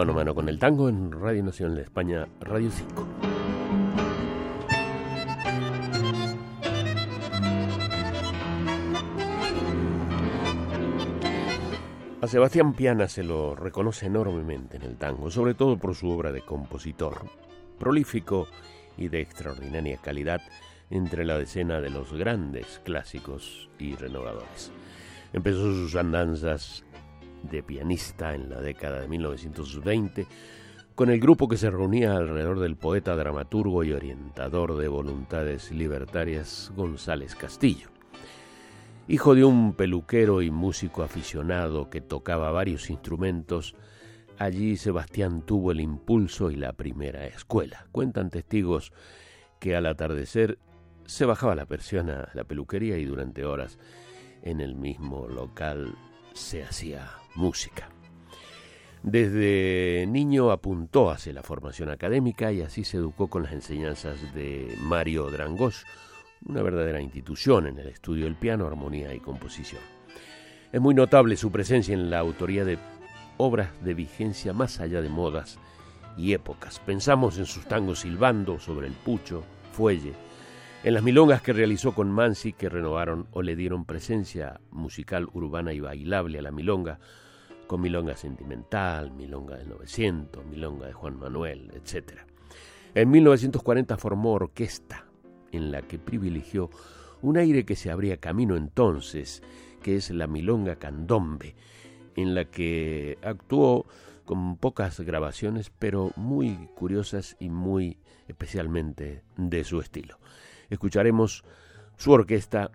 Mano a Mano con el Tango en Radio Nacional de España, Radio 5. A Sebastián Piana se lo reconoce enormemente en el tango, sobre todo por su obra de compositor, prolífico y de extraordinaria calidad entre la decena de los grandes clásicos y renovadores. Empezó sus andanzas de pianista en la década de 1920 con el grupo que se reunía alrededor del poeta, dramaturgo y orientador de voluntades libertarias González Castillo. Hijo de un peluquero y músico aficionado que tocaba varios instrumentos, allí Sebastián tuvo el impulso y la primera escuela. Cuentan testigos que al atardecer se bajaba la persiana la peluquería y durante horas en el mismo local se hacía música. Desde niño apuntó hacia la formación académica y así se educó con las enseñanzas de Mario Drangos, una verdadera institución en el estudio del piano, armonía y composición. Es muy notable su presencia en la autoría de obras de vigencia más allá de modas y épocas. Pensamos en sus tangos silbando sobre el pucho, fuelle, en las milongas que realizó con Mansi que renovaron o le dieron presencia musical urbana y bailable a la milonga, con milonga sentimental, milonga del 900, milonga de Juan Manuel, etc. En 1940 formó orquesta en la que privilegió un aire que se abría camino entonces, que es la Milonga Candombe, en la que actuó con pocas grabaciones, pero muy curiosas y muy especialmente de su estilo. Escucharemos su orquesta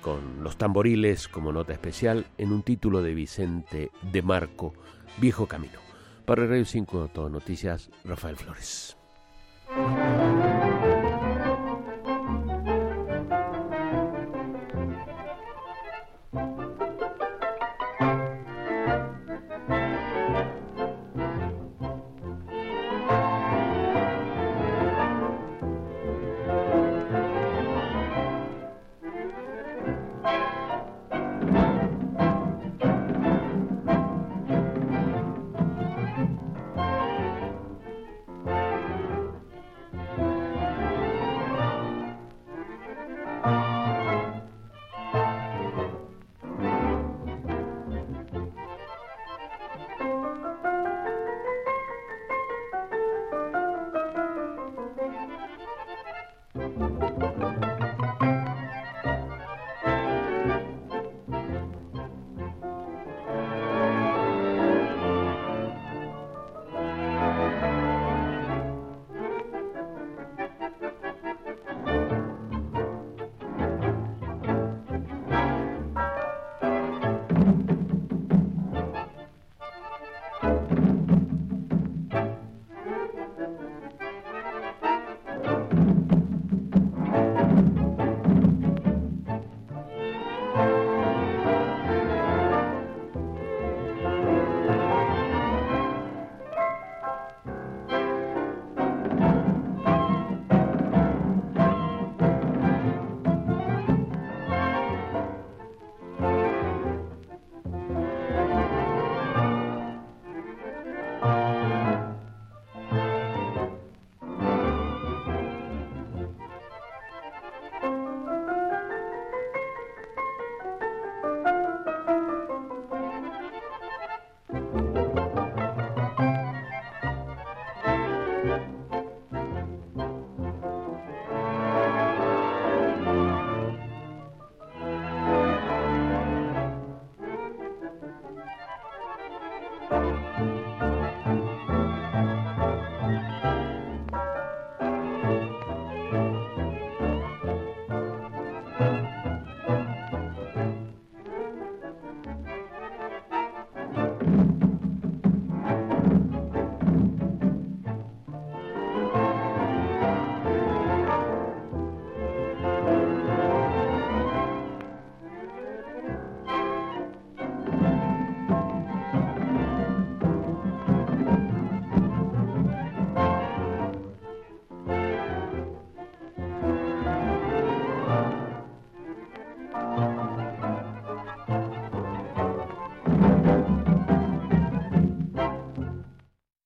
con los tamboriles como nota especial en un título de Vicente de Marco, Viejo Camino. Para el Radio 5 Todo Noticias, Rafael Flores.